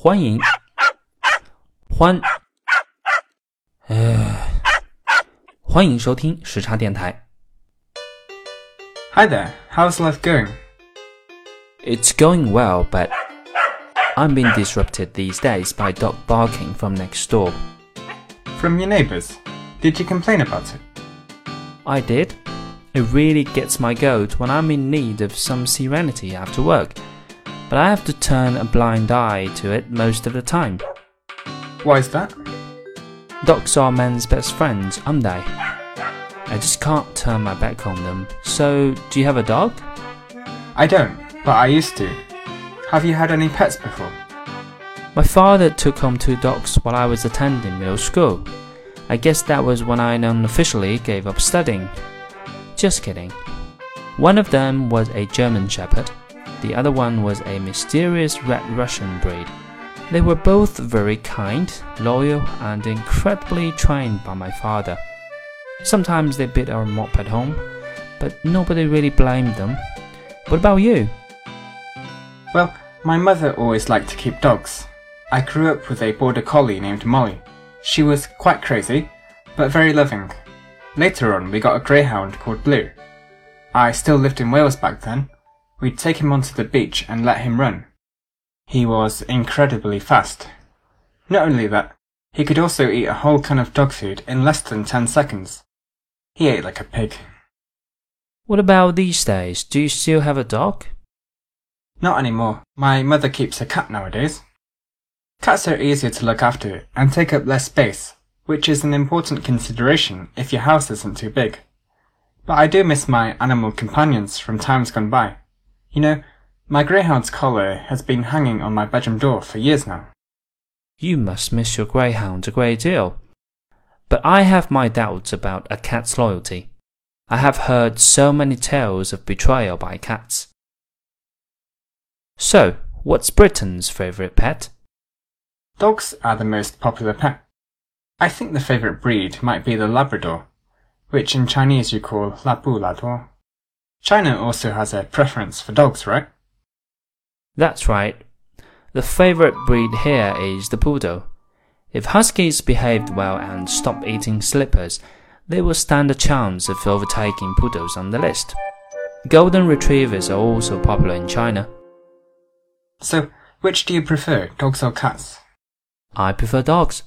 欢迎，欢，呃，欢迎收听时差电台。 Hi there, how's life going? It's going well, but I'm being disrupted these days by dog barking from next door. From your neighbours? Did you complain about it? I did. It really gets my goat when I'm in need of some serenity after work, but I have to turn a blind eye to it most of the time. Why is that? Dogs are men's best friends, aren't they? I just can't turn my back on them. So, do you have a dog? I don't, but I used to. Have you had any pets before? My father took home two dogs while I was attending middle school. I guess that was when I unofficially gave up studying. Just kidding. One of them was a German Shepherd, the other one was a mysterious Red Russian breed. They were both very kind, loyal, and incredibly trained by my father. Sometimes they bit our mop at home, but nobody really blamed them. What about you? Well, my mother always liked to keep dogs. I grew up with a border collie named Molly. She was quite crazy, but very loving. Later on, we got a greyhound called Blue. I still lived in Wales back then. We'd take him onto the beach and let him run. He was incredibly fast. Not only that, he could also eat a whole can of dog food in less than 10 seconds. He ate like a pig. What about these days? Do you still have a dog? Not anymore. My mother keeps a cat nowadays. Cats are easier to look after and take up less space, which is an important consideration if your house isn't too big. But I do miss my animal companions from times gone by. You know, my greyhound's collar has been hanging on my bedroom door for years now. You must miss your greyhound a great deal. But I have my doubts about a cat's loyalty. I have heard so many tales of betrayal by cats. So, what's Britain's favourite pet? Dogs are the most popular pet. I think the favourite breed might be the Labrador, which in Chinese you call Labu Lador. China also has a preference for dogs, right? That's right. The favourite breed here is the poodle. If huskies behaved well and stopped eating slippers, they will stand a chance of overtaking poodles on the list. Golden retrievers are also popular in China. So, which do you prefer, dogs or cats? I prefer dogs.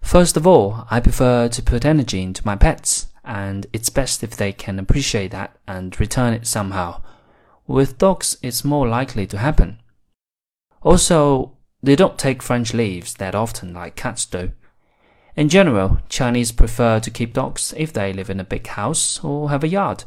First of all, I prefer to put energy into my pets, and it's best if they can appreciate that and return it somehow. With dogs, it's more likely to happen. Also, they don't take French leaves that often like cats do. In general, Chinese prefer to keep dogs if they live in a big house or have a yard,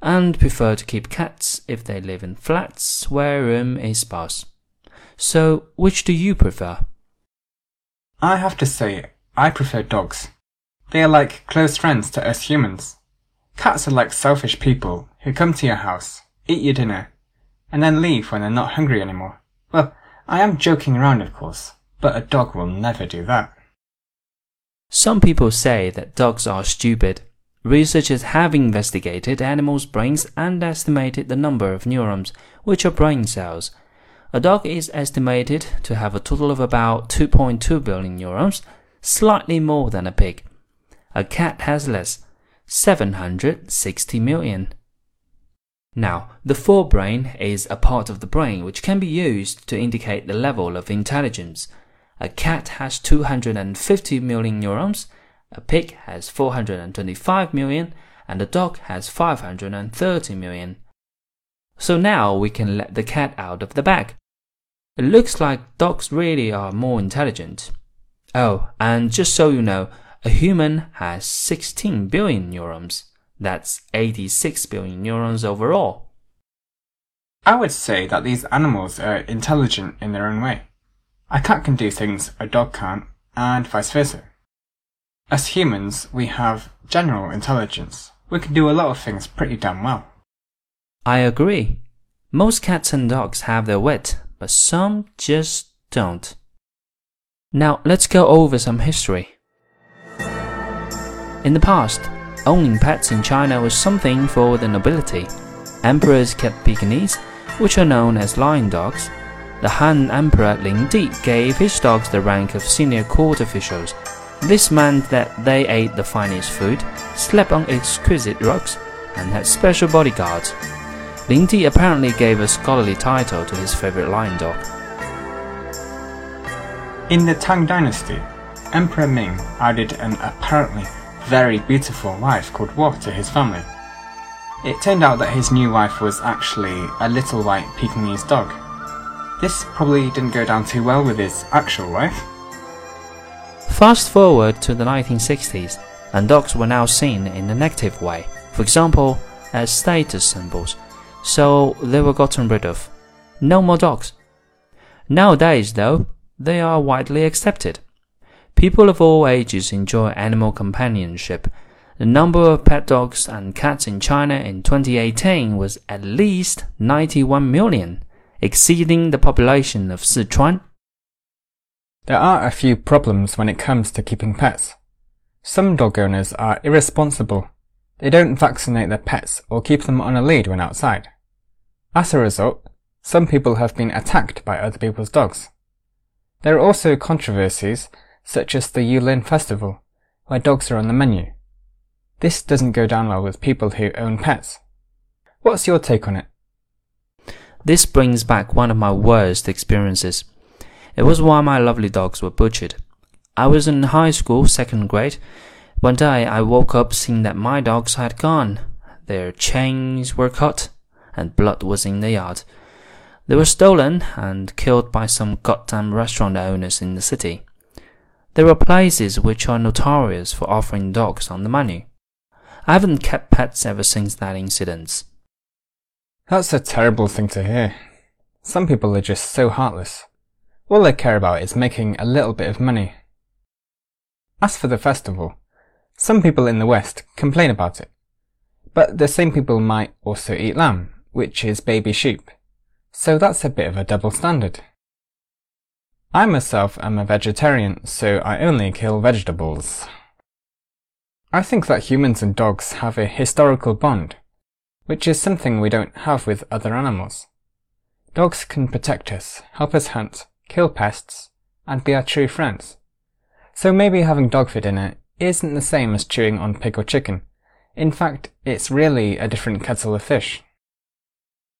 and prefer to keep cats if they live in flats where room is sparse. So, which do you prefer? I have to say, I prefer dogs. They are like close friends to us humans. Cats are like selfish people who come to your house, eat your dinner, and then leave when they're not hungry anymore. Well, I am joking around, of course, but a dog will never do that. Some people say that dogs are stupid. Researchers have investigated animals' brains and estimated the number of neurons, which are brain cells. A dog is estimated to have a total of about 2.2 billion neurons, slightly more than a pig. A cat has less, 760 million. Now, the forebrain is a part of the brain which can be used to indicate the level of intelligence. A cat has 250 million neurons, a pig has 425 million, and a dog has 530 million. So now we can let the cat out of the bag. It looks like dogs really are more intelligent. Oh, and just so you know, a human has 16 billion neurons. That's 86 billion neurons overall. I would say that these animals are intelligent in their own way. A cat can do things a dog can't, and vice versa. As humans, we have general intelligence. We can do a lot of things pretty damn well. I agree. Most cats and dogs have their wit, but some just don't. Now let's go over some history. In the past, owning pets in China was something for the nobility. Emperors kept Pekingese, which are known as lion dogs. The Han Emperor Ling Di gave his dogs the rank of senior court officials. This meant that they ate the finest food, slept on exquisite rugs, and had special bodyguards. Ling Di apparently gave a scholarly title to his favorite lion dog. In the Tang Dynasty, Emperor Ming added an apparently very beautiful wife called Wu to his family. It turned out that his new wife was actually a little white Pekingese dog. This probably didn't go down too well with his actual wife. Fast forward to the 1960s, and dogs were now seen in a negative way, for example, as status symbols, so they were gotten rid of. No more dogs. Nowadays, though, they are widely accepted. People of all ages enjoy animal companionship. The number of pet dogs and cats in China in 2018 was at least 91 million, exceeding the population of Sichuan. There are a few problems when it comes to keeping pets. Some dog owners are irresponsible. They don't vaccinate their pets or keep them on a lead when outside. As a result, some people have been attacked by other people's dogs. There are also controversies, such as the Yulin Festival, where dogs are on the menu. This doesn't go down well with people who own pets. What's your take on it? This brings back one of my worst experiences. It was while my lovely dogs were butchered. I was in high school, second grade. One day I woke up seeing that my dogs had gone. Their chains were cut, and blood was in the yard. They were stolen and killed by some goddamn restaurant owners in the city. There are places which are notorious for offering dogs on the menu. I haven't kept pets ever since that incident. That's a terrible thing to hear. Some people are just so heartless. All they care about is making a little bit of money. As for the festival, some people in the West complain about it. But the same people might also eat lamb, which is baby sheep. So that's a bit of a double standard. I myself am a vegetarian, so I only kill vegetables. I think that humans and dogs have a historical bond, which is something we don't have with other animals. Dogs can protect us, help us hunt, kill pests, and be our true friends. So maybe having dog for dinner isn't the same as chewing on pig or chicken. In fact, it's really a different kettle of fish.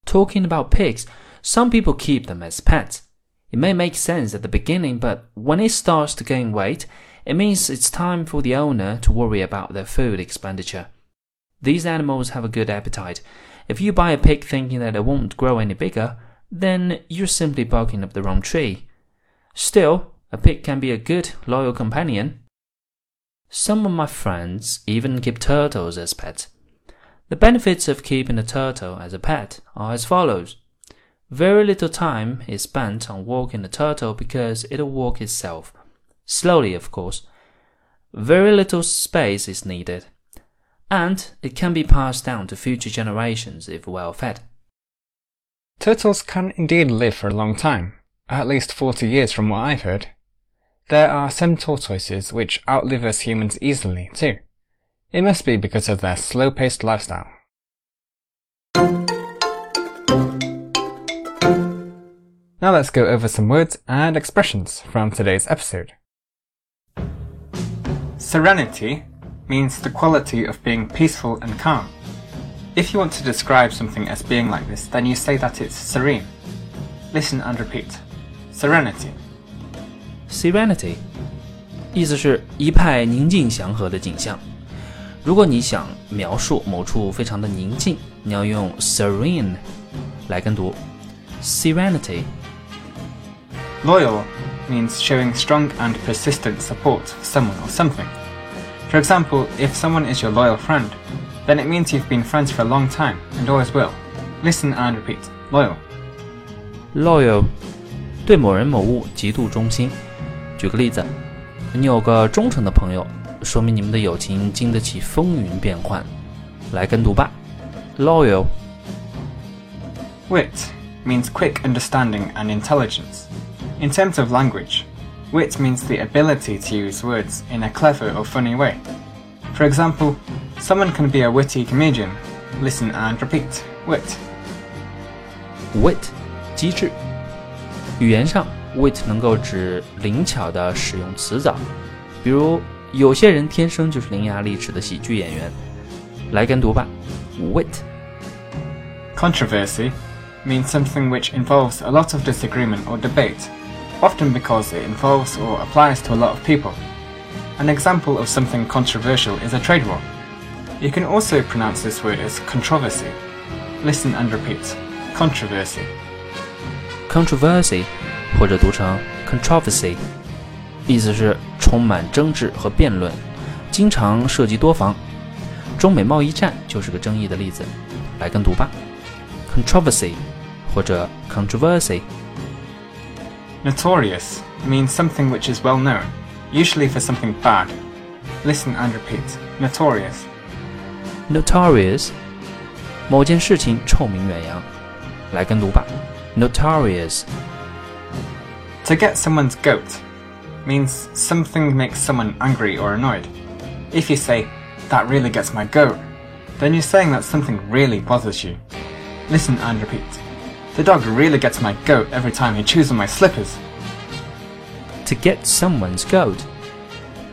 Talking about pigs, some people keep them as pets. It may make sense at the beginning, but when it starts to gain weight, it means it's time for the owner to worry about their food expenditure. These animals have a good appetite. If you buy a pig thinking that it won't grow any bigger, then you're simply barking up the wrong tree. Still, a pig can be a good, loyal companion. Some of my friends even keep turtles as pets. The benefits of keeping a turtle as a pet are as follows. Very little time is spent on walking the turtle because it'll walk itself. Slowly, of course. Very little space is needed. And it can be passed down to future generations if well fed. Turtles can indeed live for a long time, at least 40 years from what I've heard. There are some tortoises which outlive us humans easily, too. It must be because of their slow paced lifestyle. Now let's go over some words and expressions from today's episode. Serenity means the quality of being peaceful and calm. If you want to describe something as being like this, then you say that it's serene. Listen and repeat. Serenity. Serenity，意思是一派宁静祥和的景象。如果你想描述某处非常的宁静，你要用 serene 来跟读 serenity。 Loyal means showing strong and persistent support for someone or something. For example, if someone is your loyal friend, then it means you've been friends for a long time and always will. Listen and repeat. Loyal. loyal 对某人某物极度忠心。举个例子，你有个忠诚的朋友，说明你们的友情经得起风云变幻。来跟读吧，loyal。 Wit means quick understanding and intelligence. In terms of language, wit means the ability to use words in a clever or funny way. For example, someone can be a witty comedian. Listen and repeat. Wit. wit 机智 语言上，wit 能够指灵巧的使用词藻，比如有些人天生就是伶牙俐齿的喜剧演员。来跟读吧，wit。Controversy means something which involves a lot of disagreement or debate, often because it involves or applies to a lot of people. An example of something controversial is a trade war. You can also pronounce this word as controversy. Listen and repeat. Controversy. Controversy，或者读成 controversy，意思是充满争执和辩论，经常涉及多方。中美贸易战就是个争议的例子。来跟读吧，controversy，或者 controversy。 Notorious means something which is well known, usually for something bad. Listen and repeat. Notorious. Notorious，某件事情臭名远扬。来跟读吧，notorious。To get someone's goat means something makes someone angry or annoyed. If you say, that really gets my goat, then you're saying that something really bothers you. Listen and repeat. The dog really gets my goat every time he chews on my slippers. To get someone's goat，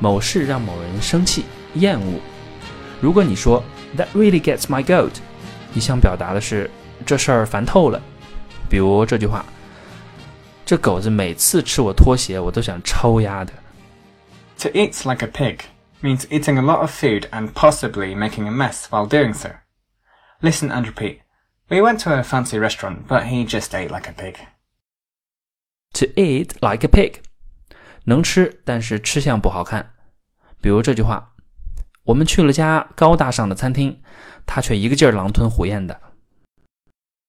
某事让某人生气、厌恶。如果你说 That really gets my goat，你想表达的是这事儿烦透了。比如这句话：这狗子每次吃我拖鞋，我都想抽丫的。To eat like a pig means eating a lot of food and possibly making a mess while doing so. Listen and repeat. We went to a fancy restaurant, but he just ate like a pig. To eat like a pig，能吃，但是吃相不好看。比如这句话：我们去了家高大上的餐厅，他却一个劲儿狼吞虎咽的。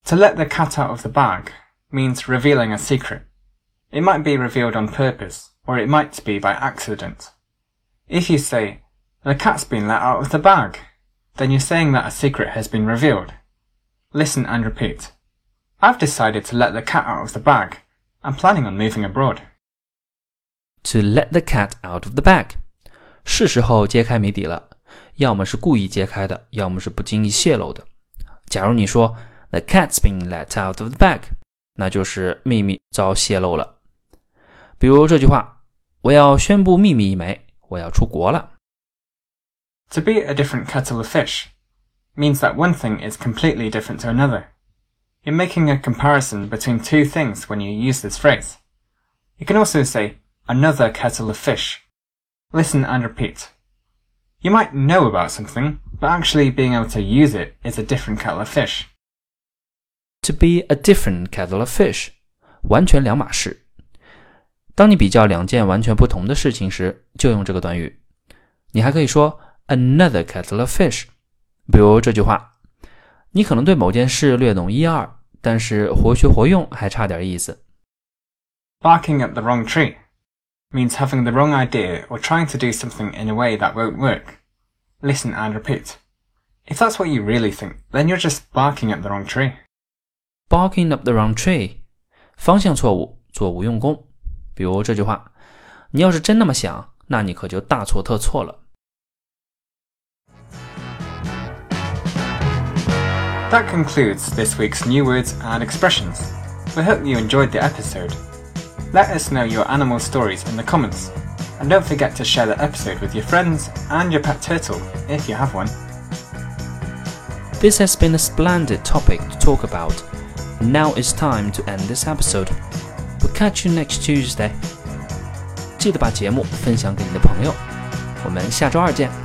To let the cat out of the bag means revealing a secret. It might be revealed on purpose, or it might be by accident. If you say, the cat's been let out of the bag, then you're saying that a secret has been revealed. Listen and repeat. I've decided to let the cat out of the bag. I'm planning on moving abroad. To let the cat out of the bag，是时候揭开谜底了。要么是故意揭开的，要么是不经意泄露的。假如你说 The cat's been let out of the bag，那就是秘密遭泄露了。比如这句话：我要宣布秘密一枚。我要出国了。To be a different kettle of fish means that one thing is completely different to another. You're making a comparison between two things when you use this phrase. You can also say another kettle of fish. Listen and repeat. You might know about something, but actually being able to use it is a different kettle of fish. To be a different kettle of fish，完全两码事。当你比较两件完全不同的事情时，就用这个短语。你还可以说 another kettle of fish。 比如这句话，你可能对某件事略懂一二，但是活学活用还差点意思。Barking up the wrong tree means having the wrong idea or trying to do something in a way that won't work. Listen and repeat. If that's what you really think, then you're just barking at the wrong tree. Barking up the wrong tree，方向错误，做无用功。比如这句话，你要是真那么想，那你可就大错特错了。That concludes this week's new words and expressions. We hope you enjoyed the episode. Let us know your animal stories in the comments, and don't forget to share the episode with your friends and your pet turtle if you have one. This has been a splendid topic to talk about. Now it's time to end this episode. We'll catch you next Tuesday. 记得把节目分享给你的朋友。我们下周二见。